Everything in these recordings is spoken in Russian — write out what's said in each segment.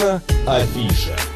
Наша афиша.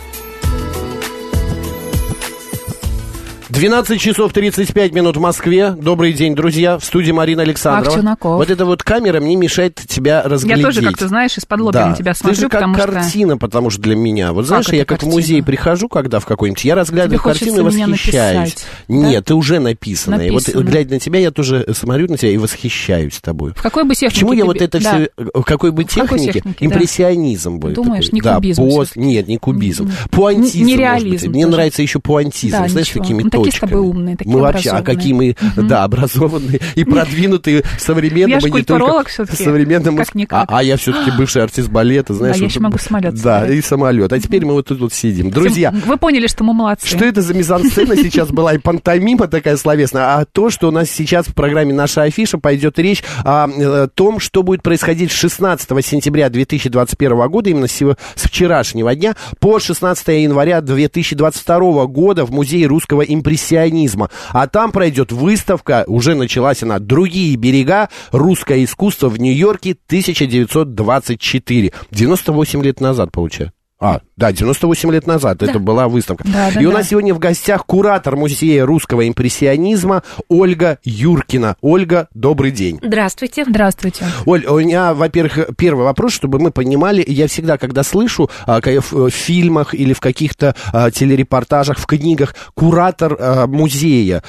12 часов 35 минут в Москве. Добрый день, друзья. В студии Марина Александрова. Ах, Чунаков. Вот эта вот камера мне мешает тебя разглядеть. Я тоже, как ты знаешь, из-под лобья Да. на тебя Ты смотрю, же как потому что... картина, потому что для меня. Вот знаешь, это я как в картина? музей прихожу, когда в какой-нибудь, я разглядываю Тебе картину и восхищаюсь. написать, да? Нет, ты уже написана. И вот Написано. глядя на тебя, я тоже смотрю на тебя и восхищаюсь тобой. В какой бы технике Почему я ты вот это Да. все, в какой бы В технике, технике, да. импрессионизм будет. Думаешь, такой. не да, кубизм пост- всё-таки? Нет, не кубизм. Пуантизм, может быть. нереализм Мне нравится еще пуантизм, Да, знаешь, такими Мы такие с тобой умные, такие Мы вообще, а какие мы, да, образованные и продвинутые в современном, Я не культуролог только всё-таки. в современном. Как-никак. А, а я все-таки бывший артист балета, знаешь. я вот- еще могу самолет Да, и самолет. А теперь мы вот тут вот сидим. Друзья, Вы поняли, что мы молодцы. что это за мизансцена сейчас была и пантомима такая словесная, а то, что у нас сейчас в программе «Наша афиша» пойдет речь о э, том, что будет происходить с 16 сентября 2021 года, именно с, вчерашнего дня, по 16 января 2022 года в Музее русского импрессионизма. А там пройдет выставка, уже началась она, «Другие берега. Русское искусство в Нью-Йорке 1924». 98 лет назад, получается. А, да, 98 лет назад это была выставка. Да, да, и у да. нас сегодня в гостях куратор Музея русского импрессионизма Ольга Юркина. Ольга, добрый день. Здравствуйте. Здравствуйте. Оль, у меня, во-первых, первый вопрос, чтобы мы понимали, я всегда, когда слышу а, ка- в, фильмах или в каких-то а, телерепортажах, в книгах, куратор а, музея,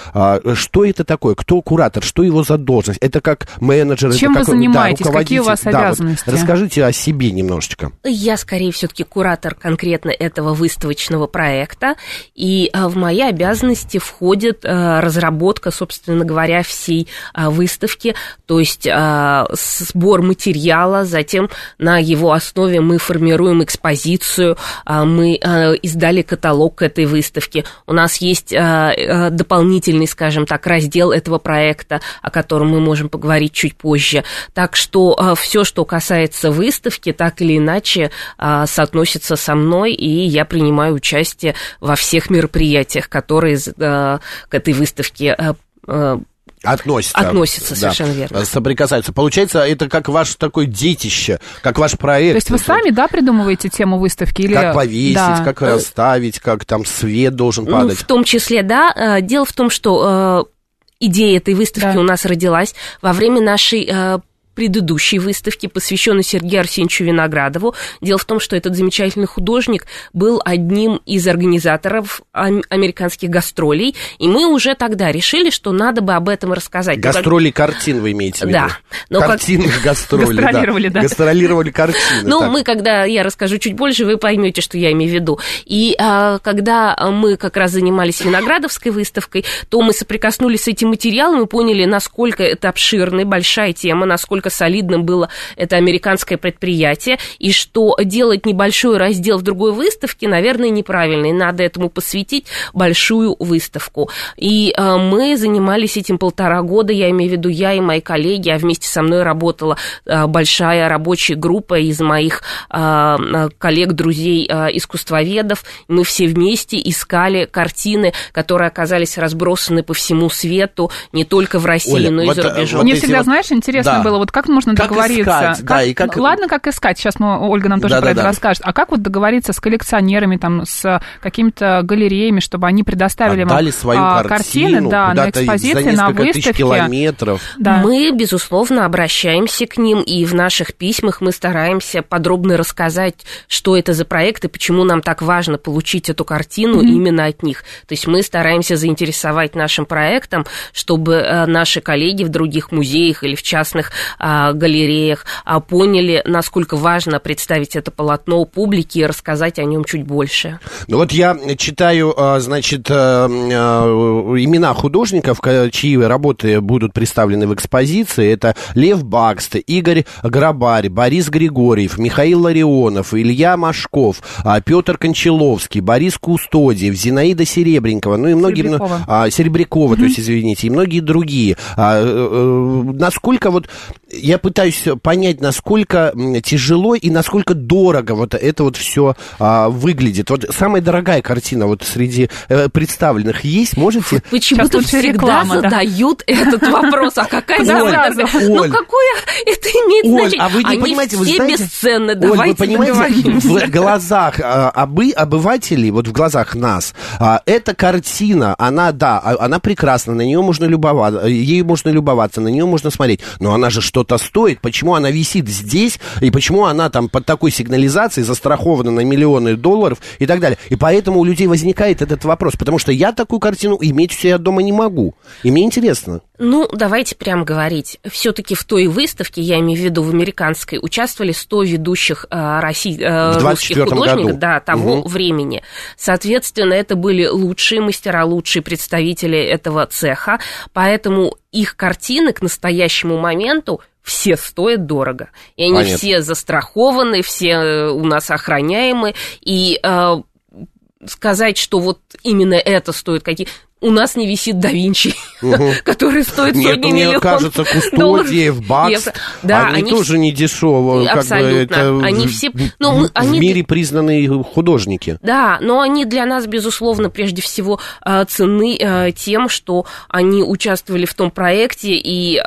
что это такое? Кто куратор? Что его за должность? Это как менеджер? Чем это вы как, занимаетесь? Да, Какие у вас руководитель? Да, вот обязанности? расскажите о себе немножечко. Я скорее все-таки куратор конкретно этого выставочного проекта, и а, в мои обязанности входит а, разработка, собственно говоря, всей а, выставки, то есть сбор материала, затем на его основе мы формируем экспозицию, мы издали каталог к этой выставке. У нас есть дополнительный, скажем так, раздел этого проекта, о котором мы можем поговорить чуть позже. Так что все, что касается выставки, так или иначе соотносится со мной, и я принимаю участие во всех мероприятиях, которые а, к этой выставке а, а, Относится. Относится, совершенно верно. Соприкасаются. Получается, это как ваше такое детище, как ваш проект. То есть вы сами, да, придумываете тему выставки? Или... Как повесить, Да. как расставить, как там свет должен Ну, падать. в том числе, да. Э, Дело в том, что э, идея этой выставки Да. у нас родилась во время нашей э, предыдущей выставки, посвященной Сергею Арсеньевичу Виноградову. Дело в том, что этот замечательный художник был одним из организаторов ам- американских гастролей, и мы уже тогда решили, что надо бы об этом рассказать. Как- Гастроли картин вы имеете в виду? Да. Но как- Картинных гастроли, Гастролировали, да. Гастролировали картины. Ну, так. мы, когда я расскажу чуть больше, вы поймете, что я имею в виду. И а, когда мы как раз занимались Виноградовской выставкой, то мы соприкоснулись с этим материалом и поняли, насколько это обширная, большая тема, насколько солидным было это американское предприятие, и что делать небольшой раздел в другой выставке, наверное, неправильно, и надо этому посвятить большую выставку. И а, мы занимались этим полтора года, я имею в виду я и мои коллеги, а вместе со мной работала а, большая рабочая группа из моих а, коллег, друзей, искусствоведов. Мы все вместе искали картины, которые оказались разбросаны по всему свету, не только в России, Оля, но и вот, за э, рубежом. вот Мне всегда, вот- знаешь, интересно Да. было, вот как можно Как договориться. искать, да, и как- Ладно, как искать, сейчас мы, Ольга нам тоже про это Да-да-да. расскажет. А как вот договориться с коллекционерами, там, с какими-то галереями, чтобы они предоставили вам Отдали свою а, картину картины, да, на экспозиции, за на выставке. километров. Да. Мы, безусловно, обращаемся к ним, и в наших письмах мы стараемся подробно рассказать, что это за проект и почему нам так важно получить эту картину именно от них. То есть мы стараемся заинтересовать нашим проектом, чтобы э, наши коллеги в других музеях или в частных галереях а, поняли, насколько важно представить это полотно публике и рассказать о нем чуть больше. Ну вот я читаю, а, значит, а, а, имена художников, чьи работы будут представлены в экспозиции. Это Лев Бакст, Игорь Грабарь, Борис Григорьев, Михаил Ларионов, Илья Машков, а, Петр Кончаловский, Борис Кустодиев, Зинаида Серебренкова, ну и многие... Серебрякова. а, Серебрякова, то есть, извините, и многие другие. А, э, э, насколько вот я пытаюсь понять, насколько тяжело и насколько дорого вот это вот все а, выглядит. Вот самая дорогая картина вот среди э, представленных есть, можете? Почему-то всегда реклама, задают да? этот вопрос, а какая дорогая? Ну, какое это имеет Оль, значение? а вы не Они понимаете, все вы знаете... бесценны, давайте Оль, вы понимаете, в глазах а, обы, обывателей, вот в глазах нас, а, эта картина, она, да, а, она прекрасна, на нее можно любоваться, ею можно любоваться, на нее можно смотреть, но она же что-то стоит, почему она висит здесь, и почему она там под такой сигнализацией застрахована на миллионы долларов и так далее. И поэтому у людей возникает этот вопрос, потому что я такую картину иметь у себя дома не могу. И мне интересно. Ну, давайте прям говорить. Все-таки в той выставке, я имею в виду в американской, участвовали 100 ведущих э, России, э, русских художников году. Да, того угу. времени. Соответственно, это были лучшие мастера, лучшие представители этого цеха, поэтому их картины к настоящему моменту все стоят дорого. И они Понятно. все застрахованы, все э, у нас охраняемы. И э, сказать, что вот именно это стоит какие у нас не висит да Винчи, угу. который стоит Нет, сотни миллионов кажется, Кустодиев, Бакс, да, они, они тоже не дешево. Абсолютно. Как бы это они все... Ну, в, они... в мире признанные художники. Да, но они для нас, безусловно, прежде всего э, ценны э, тем, что они участвовали в том проекте и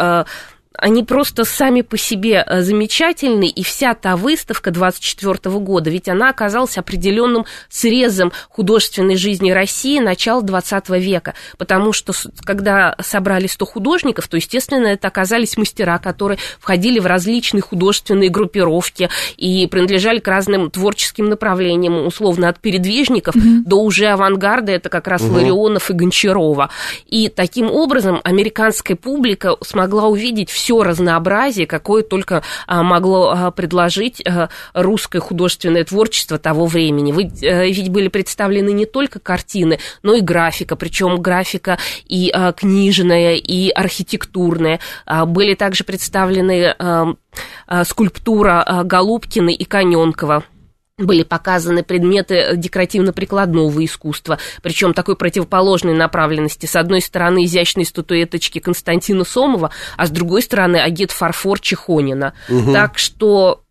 они просто сами по себе э, замечательны, и вся та выставка 24 года, ведь она оказалась определенным срезом художественной жизни России начала 20 века, потому что когда собрали 100 художников, то, естественно, это оказались мастера, которые входили в различные художественные группировки и принадлежали к разным творческим направлениям, условно, от передвижников mm-hmm. до уже авангарда, это как раз mm-hmm. Ларионов и Гончарова. И таким образом американская публика смогла увидеть все все разнообразие, какое только а, могло а, предложить а, русское художественное творчество того времени. Э, ведь были представлены не только картины, но и графика, причем графика и книжная, и архитектурная. Были также представлены скульптура Голубкина и Коненкова были показаны предметы декоративно-прикладного искусства, причем такой противоположной направленности. С одной стороны, изящные статуэточки Константина Сомова, а с другой стороны, агит-фарфор Чехонина. Угу. Так что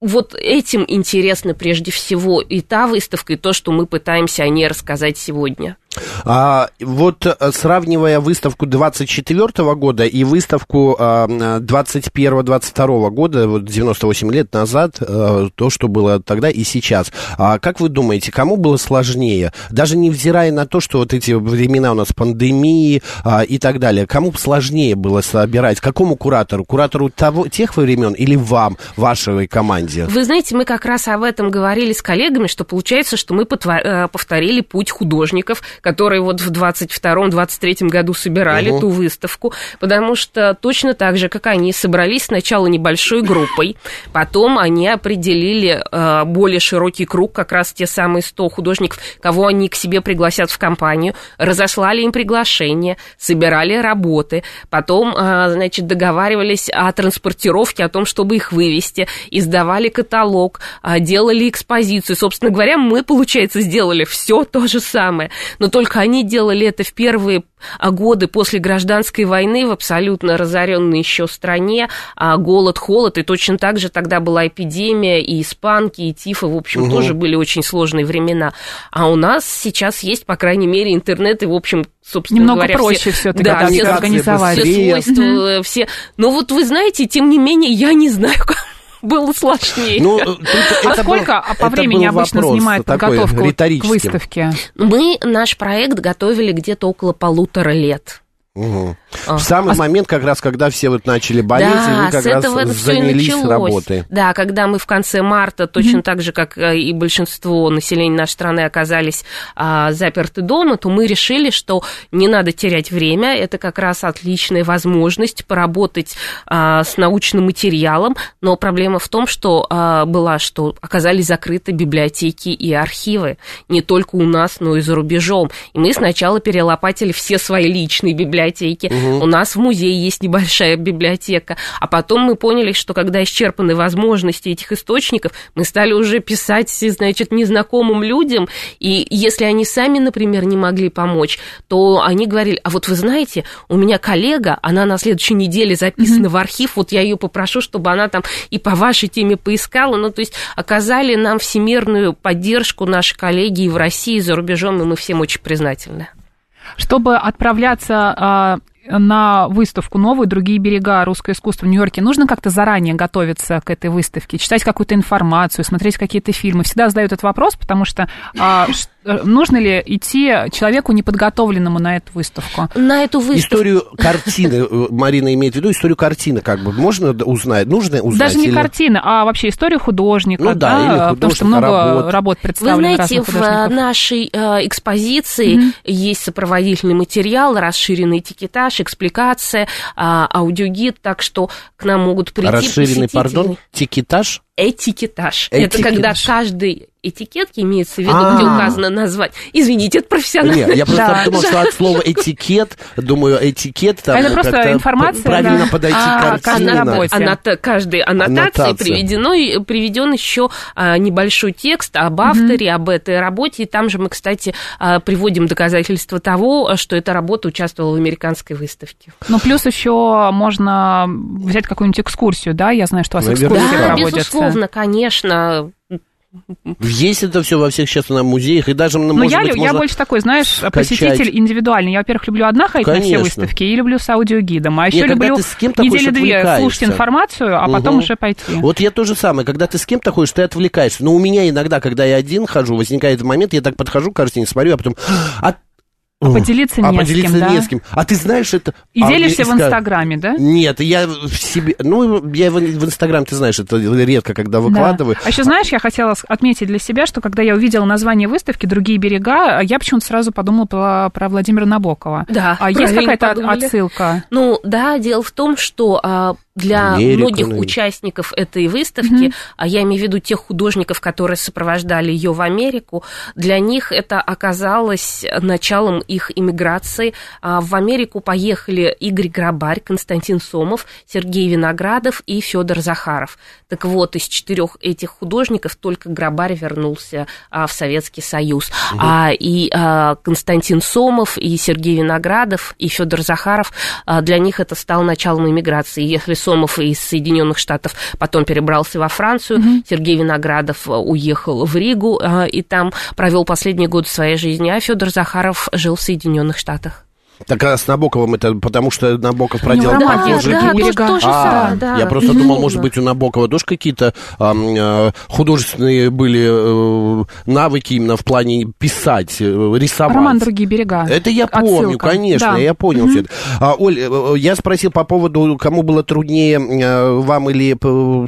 вот этим интересно прежде всего и та выставка, и то, что мы пытаемся о ней рассказать сегодня. А, вот э, сравнивая выставку 24 года и выставку а, 21-22 года, вот 98 лет назад, а, то, что было тогда и сейчас, а, как вы думаете, кому было сложнее? Даже невзирая на то, что вот эти времена у нас пандемии а, и так далее, кому сложнее было собирать? Какому куратору? Куратору того, тех времен или вам, вашей команде? Вы знаете, мы как раз об этом говорили с коллегами, что получается, что мы э, повторили путь художников, которые вот в 22-23 году собирали угу. ту выставку, потому что точно так же, как они собрались сначала небольшой группой, потом они определили э, более широкий круг, как раз те самые 100 художников, кого они к себе пригласят в компанию, разослали им приглашение, собирали работы, потом, э, значит, договаривались о транспортировке, о том, чтобы их вывести, издавали каталог, э, делали экспозицию. Собственно говоря, мы, получается, сделали все то же самое. Но только они делали это в первые а, годы после гражданской войны в абсолютно разоренной еще стране, а голод, холод, и точно так же тогда была эпидемия, и испанки, и тифы, в общем, угу. тоже были очень сложные времена. А у нас сейчас есть, по крайней мере, интернет, и, в общем, собственно Немного говоря, проще все, все-таки да, все, организовать. Все свойства, угу. все. Но вот вы знаете, тем не менее, я не знаю, как было сложнее. Ну, а сколько был, по времени обычно занимает подготовка к выставке? Мы наш проект готовили где-то около полутора лет. Угу. В самый а момент, как раз, когда все вот начали болеть, да, и вы как раз это занялись работой. Да, когда мы в конце марта, точно mm так же, как э, и большинство населения нашей страны оказались а, заперты дома, то мы решили, что не надо терять время, это как раз отличная возможность поработать а, с научным материалом, но проблема в том, что а, была, что оказались закрыты библиотеки и архивы, не только у нас, но и за рубежом. И мы сначала перелопатили все свои личные библиотеки, библиотеке, угу. у нас в музее есть небольшая библиотека. А потом мы поняли, что когда исчерпаны возможности этих источников, мы стали уже писать, значит, незнакомым людям, и если они сами, например, не могли помочь, то они говорили, а вот вы знаете, у меня коллега, она на следующей неделе записана mm-hmm. в архив, вот я ее попрошу, чтобы она там и по вашей теме поискала, ну, то есть оказали нам всемирную поддержку наши коллеги и в России, и за рубежом, и мы всем очень признательны. Чтобы отправляться а, на выставку новую «Другие берега. Русское искусство» в Нью-Йорке, нужно как-то заранее готовиться к этой выставке, читать какую-то информацию, смотреть какие-то фильмы? Всегда задают этот вопрос, потому что а, Э, нужно ли идти человеку неподготовленному на эту выставку? На эту выставку. Историю картины, э, Марина имеет в виду, историю картины как бы можно узнать? Нужно узнать? Даже не или... картины, а вообще историю художника, ну, да, да или потому что много работ, работ представлено Вы знаете, в нашей э, экспозиции mm-hmm. есть сопроводительный материал, расширенный этикетаж, экспликация, э, аудиогид, так что к нам могут прийти Расширенный, пардон, тикетаж? Этикетаж. Этикетаж. Это когда каждый этикетки имеется в виду, А-а-а. где указано назвать. Извините, это профессионально. Нет, я просто да. думал, что от слова этикет, думаю, этикет там Это просто информация. Правильно да. подойти а, к картине. Аннот... Каждой аннотации Аннотация. приведено, приведен еще а, небольшой текст об авторе, об этой работе. И там же мы, кстати, а, приводим доказательства того, что эта работа участвовала в американской выставке. Ну, плюс еще можно взять какую-нибудь экскурсию, да? Я знаю, что у вас экскурсии да, проводятся. Безусловно, конечно есть это все во всех сейчас на музеях, и даже, ну, может я, быть, я больше такой, знаешь, скачать. посетитель индивидуальный. Я, во-первых, люблю одна ходить Конечно. на все выставки, и люблю с аудиогидом. А еще люблю недели две слушать информацию, а угу. потом уже пойти. Вот я то же самое. Когда ты с кем-то ходишь, ты отвлекаешься. Но у меня иногда, когда я один хожу, возникает момент, я так подхожу к картине, смотрю, а потом... А а поделиться не а поделиться с кем, не да? с кем. А ты знаешь это... И а, делишься в Инстаграме, да? Нет, я в себе... Ну, я в, в Инстаграм, ты знаешь, это редко, когда выкладываю. Да. А еще, знаешь, я хотела отметить для себя, что когда я увидела название выставки «Другие берега», я почему-то сразу подумала про, про Владимира Набокова. Да, А есть какая-то отсылка? Ну, да, дело в том, что а, для Америка, многих ну... участников этой выставки, mm-hmm. а я имею в виду тех художников, которые сопровождали ее в Америку, для них это оказалось началом их иммиграции. А в Америку поехали Игорь Грабарь, Константин Сомов, Сергей Виноградов и Федор Захаров. Так вот, из четырех этих художников только Грабарь вернулся а, в Советский Союз. Mm-hmm. А, и а, Константин Сомов, и Сергей Виноградов, и Федор Захаров, а, для них это стало началом иммиграции. Если Сомов из Соединенных Штатов потом перебрался во Францию. Mm-hmm. Сергей Виноградов э, уехал в Ригу э, и там провел последний год своей жизни, а Федор Захаров жил в Соединенных Штатах. Так а с Набоковым это потому, что Набоков проделал да, похожий да, путь? Да, а, да, я просто думал, может быть, у Набокова тоже какие-то а, художественные были а, навыки именно в плане писать, э, рисовать. Роман «Другие берега». Это я Отсылка. помню, конечно, да. я понял mm-hmm. все это. А, Оль, э, я спросил по поводу, кому было труднее, вам или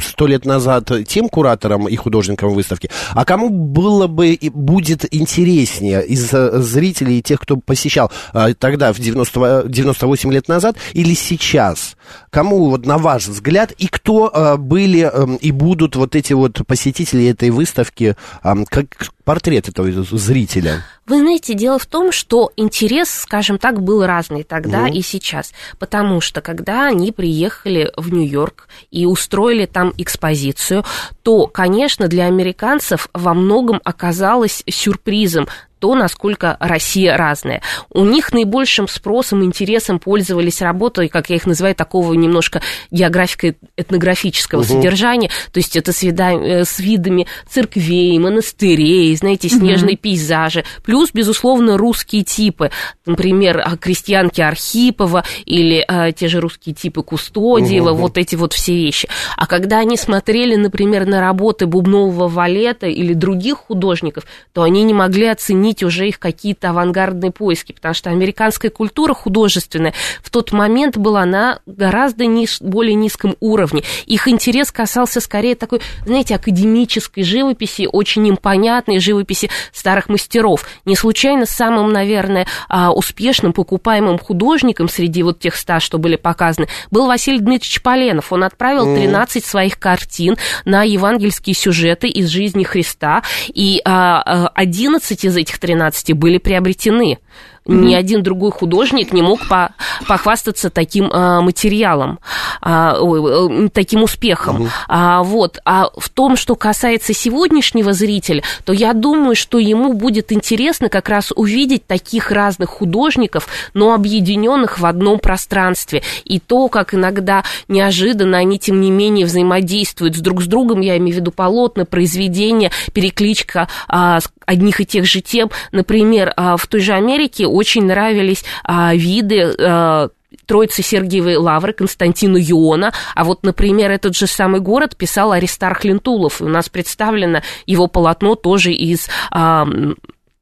сто лет назад, тем кураторам и художникам выставки, а кому было бы и будет интереснее из зрителей и тех, кто посещал тогда, в 90, 98 лет назад или сейчас? Кому, вот на ваш взгляд, и кто э, были э, и будут вот эти вот посетители этой выставки, э, как портрет этого зрителя? Вы знаете, дело в том, что интерес, скажем так, был разный тогда ну. и сейчас. Потому что, когда они приехали в Нью-Йорк и устроили там экспозицию, то, конечно, для американцев во многом оказалось сюрпризом то, насколько Россия разная. У них наибольшим спросом, интересом пользовались работой, как я их называю, такого немножко географико-этнографического угу. содержания, то есть это с, вида, э, с видами церквей, монастырей, знаете, снежные угу. пейзажи, плюс, безусловно, русские типы, например, а, крестьянки Архипова или а, те же русские типы Кустодиева, угу. вот эти вот все вещи. А когда они смотрели, например, на работы Бубнового Валета или других художников, то они не могли оценить оценить уже их какие-то авангардные поиски, потому что американская культура художественная в тот момент была на гораздо ниж, более низком уровне. Их интерес касался скорее такой, знаете, академической живописи, очень им понятной живописи старых мастеров. Не случайно самым, наверное, а, успешным покупаемым художником среди вот тех ста, что были показаны, был Василий Дмитриевич Поленов. Он отправил 13 своих картин на евангельские сюжеты из жизни Христа, и 11 а, из этих 13 были приобретены. Mm-hmm. Ни один другой художник не мог по похвастаться таким а, материалом, а, ой, таким успехом. Mm-hmm. А, вот. а в том, что касается сегодняшнего зрителя, то я думаю, что ему будет интересно как раз увидеть таких разных художников, но объединенных в одном пространстве. И то, как иногда неожиданно они, тем не менее, взаимодействуют с друг с другом, я имею в виду полотна, произведения, перекличка а, одних и тех же тем. Например, а, в той же Америке очень нравились а, виды а, Троицы Сергиевой Лавры, Константину Юона. А вот, например, этот же самый город писал Аристарх Лентулов. И у нас представлено его полотно тоже из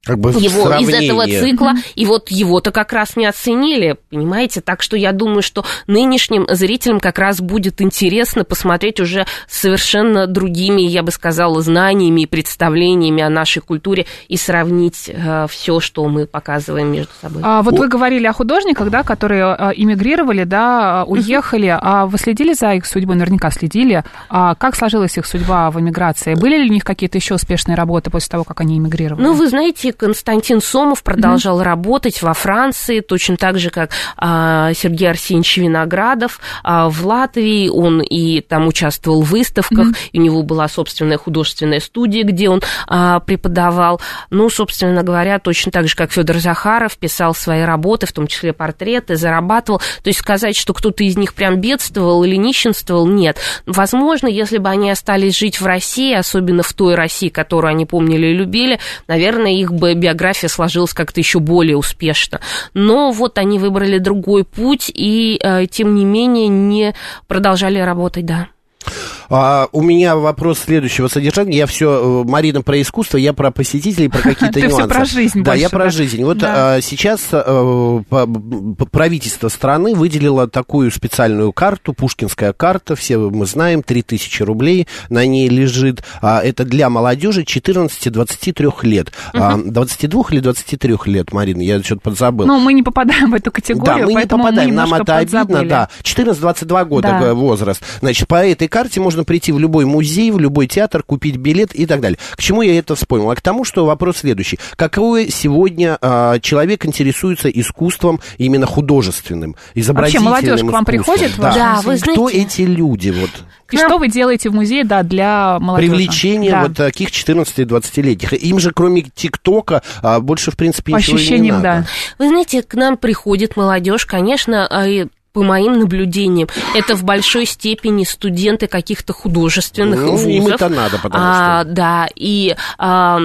как бы его из этого цикла, и вот его-то как раз не оценили, понимаете? Так что я думаю, что нынешним зрителям как раз будет интересно посмотреть уже совершенно другими, я бы сказала, знаниями и представлениями о нашей культуре и сравнить э, все, что мы показываем между собой. А, вот о... вы говорили о художниках, да, которые э, эмигрировали, да, уехали, а вы следили за их судьбой? Наверняка следили. А как сложилась их судьба в эмиграции? Были ли у них какие-то еще успешные работы после того, как они эмигрировали? Ну, вы знаете, Константин Сомов продолжал mm-hmm. работать во Франции, точно так же, как а, Сергей Арсеньевич Виноградов а, в Латвии. Он и там участвовал в выставках, mm-hmm. и у него была собственная художественная студия, где он а, преподавал. Ну, собственно говоря, точно так же, как Федор Захаров писал свои работы, в том числе портреты, зарабатывал. То есть сказать, что кто-то из них прям бедствовал или нищенствовал, нет. Возможно, если бы они остались жить в России, особенно в той России, которую они помнили и любили, наверное, их бы биография сложилась как-то еще более успешно. Но вот они выбрали другой путь и, э, тем не менее, не продолжали работать, да. А, у меня вопрос следующего содержания. Я все, э, Марина, про искусство, я про посетителей, про какие-то нюансы. Ты про жизнь Да, я про жизнь. Вот а, сейчас а, правительство страны выделило такую специальную карту, пушкинская карта, все мы знаем, 3000 рублей на ней лежит. А, это для молодежи 14-23 лет. Угу. А, 22 или 23 лет, Марина, я что-то подзабыл. Ну, мы не попадаем в эту категорию, Да, мы не попадаем, нам это обидно, да. 14-22 года да. возраст. Значит, по этой карте можно можно прийти в любой музей, в любой театр, купить билет и так далее. К чему я это вспомнил? А к тому, что вопрос следующий. Какой сегодня а, человек интересуется искусством именно художественным, изобразительным Вообще молодежь к вам приходит? Да, да вы знаете... Кто эти люди? Вот? И что вы делаете в музее, да, для молодежи? Привлечение да. вот таких 14-20-летних. Им же, кроме ТикТока, а, больше, в принципе, По ничего ощущениям, не надо. да. Вы знаете, к нам приходит молодежь, конечно, а, по моим наблюдениям, это в большой степени студенты каких-то художественных ну, вузов. Им это надо, потому а, что... Да, и... А,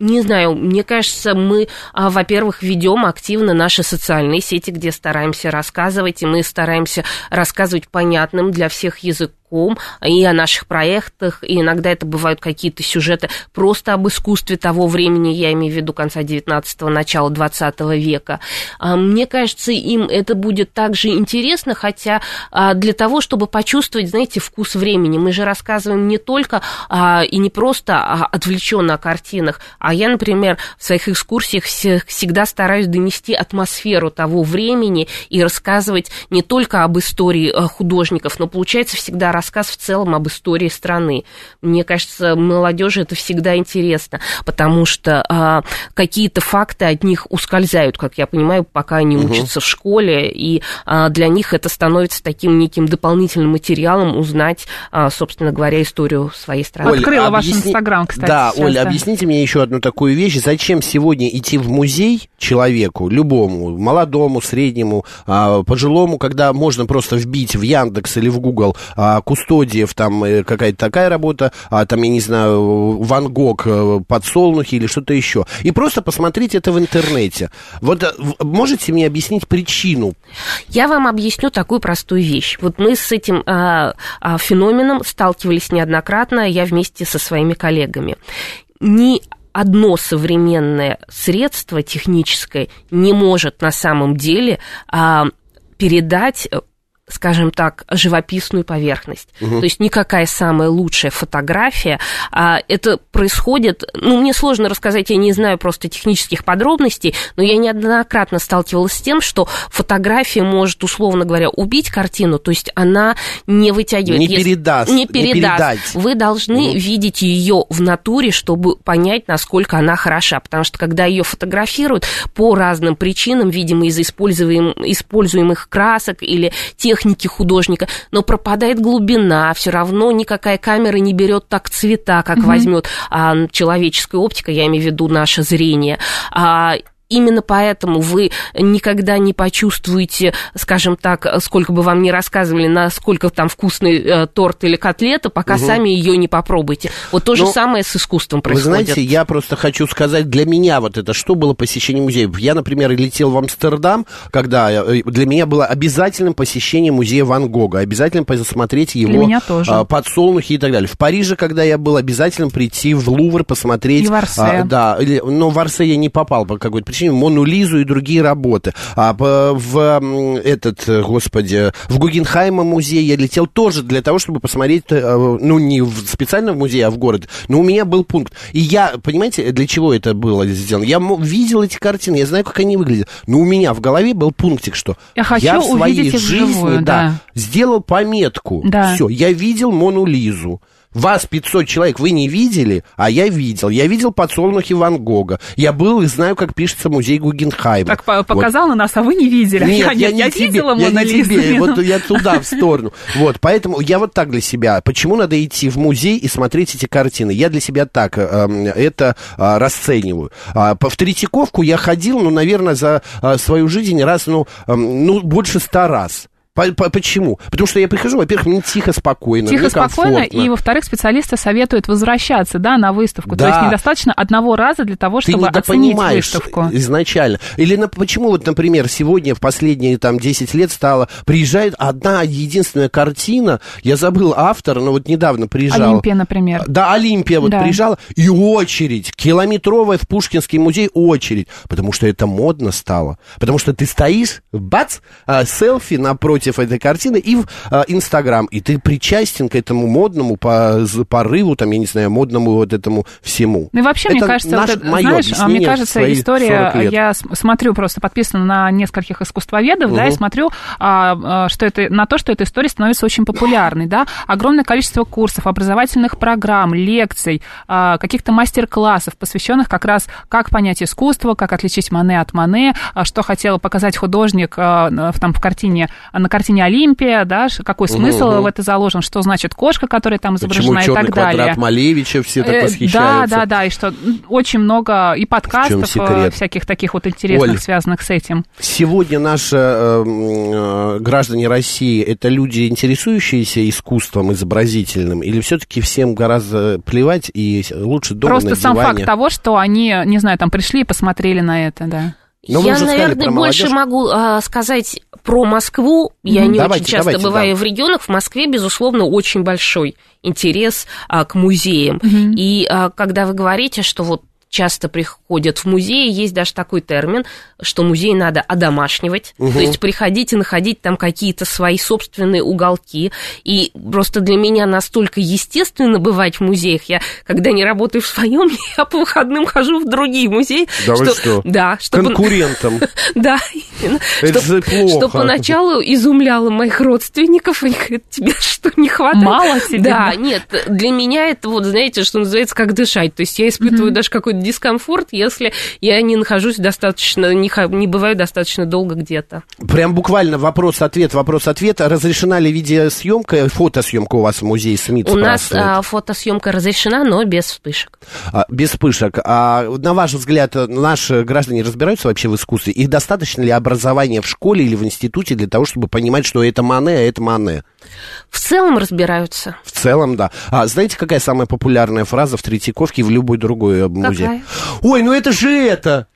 не знаю, мне кажется, мы, а, во-первых, ведем активно наши социальные сети, где стараемся рассказывать, и мы стараемся рассказывать понятным для всех языком языком, и о наших проектах, и иногда это бывают какие-то сюжеты просто об искусстве того времени, я имею в виду конца 19-го, начала 20 века. А, мне кажется, им это будет также интересно, хотя а, для того, чтобы почувствовать, знаете, вкус времени, мы же рассказываем не только а, и не просто отвлеченно о картинах, а я, например, в своих экскурсиях всегда стараюсь донести атмосферу того времени и рассказывать не только об истории художников, но получается всегда рассказ в целом об истории страны. Мне кажется, молодежи это всегда интересно, потому что а, какие-то факты от них ускользают, как я понимаю, пока они угу. учатся в школе, и а, для них это становится таким неким дополнительным материалом узнать, а, собственно говоря, историю своей страны. Оль, Открыла объясни... ваш Инстаграм, кстати. Да, сейчас, Оля, да. объясните мне еще одну такую вещь. Зачем сегодня идти в музей человеку, любому, молодому, среднему, а, пожилому, когда можно просто вбить в Яндекс или в Google а, Кустодиев, там э, какая-то такая работа, а там, я не знаю, Ван Гог, э, подсолнухи или что-то еще. И просто посмотреть это в интернете. Вот э, можете мне объяснить причину? Я вам объясню такую простую вещь. Вот мы с этим а, а, феноменом сталкивались неоднократно, я вместе со своими коллегами. Ни одно современное средство техническое не может на самом деле а, передать скажем так, живописную поверхность. Угу. То есть никакая самая лучшая фотография. А, это происходит, ну, мне сложно рассказать, я не знаю просто технических подробностей, но я неоднократно сталкивалась с тем, что фотография может, условно говоря, убить картину, то есть она не вытягивает. Не передаст. Не передаст. Не передать. Вы должны угу. видеть ее в натуре, чтобы понять, насколько она хороша, потому что когда ее фотографируют по разным причинам, видимо, из используем, используемых красок или техники художника, но пропадает глубина, все равно никакая камера не берет так цвета, как угу. возьмет а, человеческая оптика, я имею в виду наше зрение. А, Именно поэтому вы никогда не почувствуете, скажем так, сколько бы вам ни рассказывали, насколько там вкусный э, торт или котлета, пока угу. сами ее не попробуйте. Вот то же ну, самое с искусством происходит. Вы знаете, я просто хочу сказать, для меня вот это, что было посещение музеев? Я, например, летел в Амстердам, когда э, для меня было обязательным посещение музея Ван Гога, обязательно посмотреть его а, подсолнухи и так далее. В Париже, когда я был, обязательно прийти в Лувр, посмотреть... И в Арсе. А, да, но в Арсе я не попал по какой-то причине причине Мону Лизу и другие работы. А в этот, господи, в Гугенхайма музей я летел тоже для того, чтобы посмотреть, э, ну, не в специально в музей, а в город. Но у меня был пункт. И я, понимаете, для чего это было сделано? Я видел эти картины, я знаю, как они выглядят. Но у меня в голове был пунктик, что я, хочу я в своей жизни вживую, да, да. сделал пометку. Да. Все, я видел Мону Лизу. Вас 500 человек вы не видели, а я видел. Я видел подсолнухи Ван Гога. Я был и знаю, как пишется музей Гугенхайма. Так показал вот. на нас, а вы не видели. Нет, я, я, не я тебе, видела я не тебе, вот я туда, в сторону. Вот, поэтому я вот так для себя. Почему надо идти в музей и смотреть эти картины? Я для себя так э, это э, расцениваю. Э, в Третьяковку я ходил, ну, наверное, за э, свою жизнь раз, ну, э, ну, больше ста раз. Почему? Потому что я прихожу, во-первых, мне тихо, спокойно, Тихо, спокойно, и, во-вторых, специалисты советуют возвращаться, да, на выставку. Да. То есть недостаточно одного раза для того, чтобы Ты оценить выставку. изначально. Или на, почему вот, например, сегодня в последние там 10 лет стало, приезжает одна единственная картина, я забыл автора, но вот недавно приезжал. Олимпия, например. Да, Олимпия вот да. приезжала, и очередь, километровая в Пушкинский музей очередь, потому что это модно стало. Потому что ты стоишь, бац, а, селфи напротив напротив этой картины и в а, Инстаграм. И ты причастен к этому модному по, порыву, там, я не знаю, модному вот этому всему. Ну и вообще, это мне кажется, наш, вот, знаешь, а, мне кажется, история, я смотрю, просто подписана на нескольких искусствоведов, угу. да, и смотрю, а, а, что это, на то, что эта история становится очень популярной, да, огромное количество курсов, образовательных программ, лекций, а, каких-то мастер-классов, посвященных как раз, как понять искусство, как отличить Мане от Мане, а, что хотел показать художник а, в, там, в картине на картине Олимпия, да, какой смысл угу. в это заложен, что значит кошка, которая там изображена Почему и так далее. квадрат Малевича все так восхищаются. Да, да, да, и что очень много и подкастов э, всяких таких вот интересных, Оль, связанных с этим. Сегодня наши э, э, граждане России это люди, интересующиеся искусством изобразительным, или все-таки всем гораздо плевать и лучше дома Просто на сам диване? факт того, что они, не знаю, там пришли и посмотрели на это, да. Но я, наверное, больше могу а, сказать про Москву. Я mm-hmm. не давайте, очень часто давайте, бываю да. в регионах. В Москве, безусловно, очень большой интерес а, к музеям. Mm-hmm. И а, когда вы говорите, что вот часто приходят в музей, есть даже такой термин, что музей надо одомашнивать, угу. то есть приходить и находить там какие-то свои собственные уголки. И просто для меня настолько естественно бывать в музеях. Я, когда не работаю в своем, я по выходным хожу в другие музеи. Да что, что? Да, чтобы... Конкурентам. Да, именно. Это же плохо. Что поначалу изумляло моих родственников, они говорят, тебе что, не хватает? Мало тебе? Да, нет, для меня это вот, знаете, что называется, как дышать. То есть я испытываю даже какой-то дискомфорт, если я не нахожусь достаточно, не, не бываю достаточно долго где-то. Прям буквально вопрос-ответ, вопрос-ответ. Разрешена ли видеосъемка, фотосъемка у вас в музее Смит? У нас а, фотосъемка разрешена, но без вспышек. А, без вспышек. А на ваш взгляд, наши граждане разбираются вообще в искусстве? Их достаточно ли образования в школе или в институте для того, чтобы понимать, что это Мане, а это Мане? В целом разбираются. В целом, да. А знаете, какая самая популярная фраза в Третьяковке и в любой другой музее? Какая? Ой, ну это же это!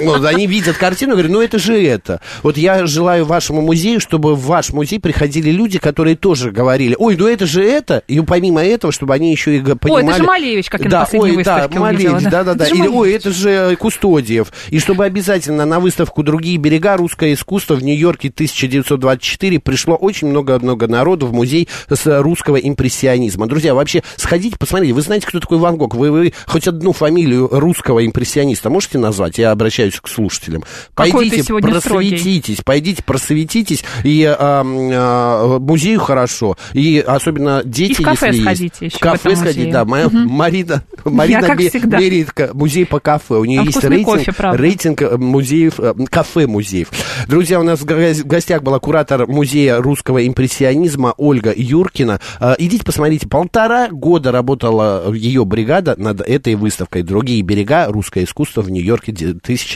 Вот, они видят картину и говорят, ну это же это. Вот я желаю вашему музею, чтобы в ваш музей приходили люди, которые тоже говорили, ой, ну это же это, и помимо этого, чтобы они еще и понимали... Ой, это же Малевич, как я да, на последней ой, да, выставке Малевич, увидела. да, да, да. Или, ой, это же Кустодиев. И чтобы обязательно на выставку «Другие берега. Русское искусство» в Нью-Йорке 1924 пришло очень много-много народу в музей с русского импрессионизма. Друзья, вообще сходите, посмотрите. Вы знаете, кто такой Ван Гог? Вы, вы хоть одну фамилию русского импрессиониста можете назвать? Я обращаюсь к слушателям. Какой Пойдите, сегодня строгий. просветитесь, пойдите, просветитесь. И а, а, музею хорошо. И особенно дети, И в кафе если сходите есть. еще В кафе в сходить, музее. да. Моя Марина, Марина как Ме-. Меритка, музей по кафе. У нее Там есть рейтинг, кофе, правда. рейтинг э, музеев, э, кафе-музеев. Друзья, у нас в гостях была куратор музея русского импрессионизма Ольга Юркина. Э, Идите посмотрите, полтора года работала ее бригада над этой выставкой «Другие берега. Русское искусство в Нью-Йорке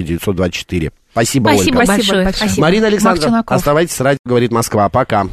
1924». Спасибо, Спасибо Ольга. большое. Спасибо. Марина Александровна, оставайтесь с радио, говорит Москва. Пока.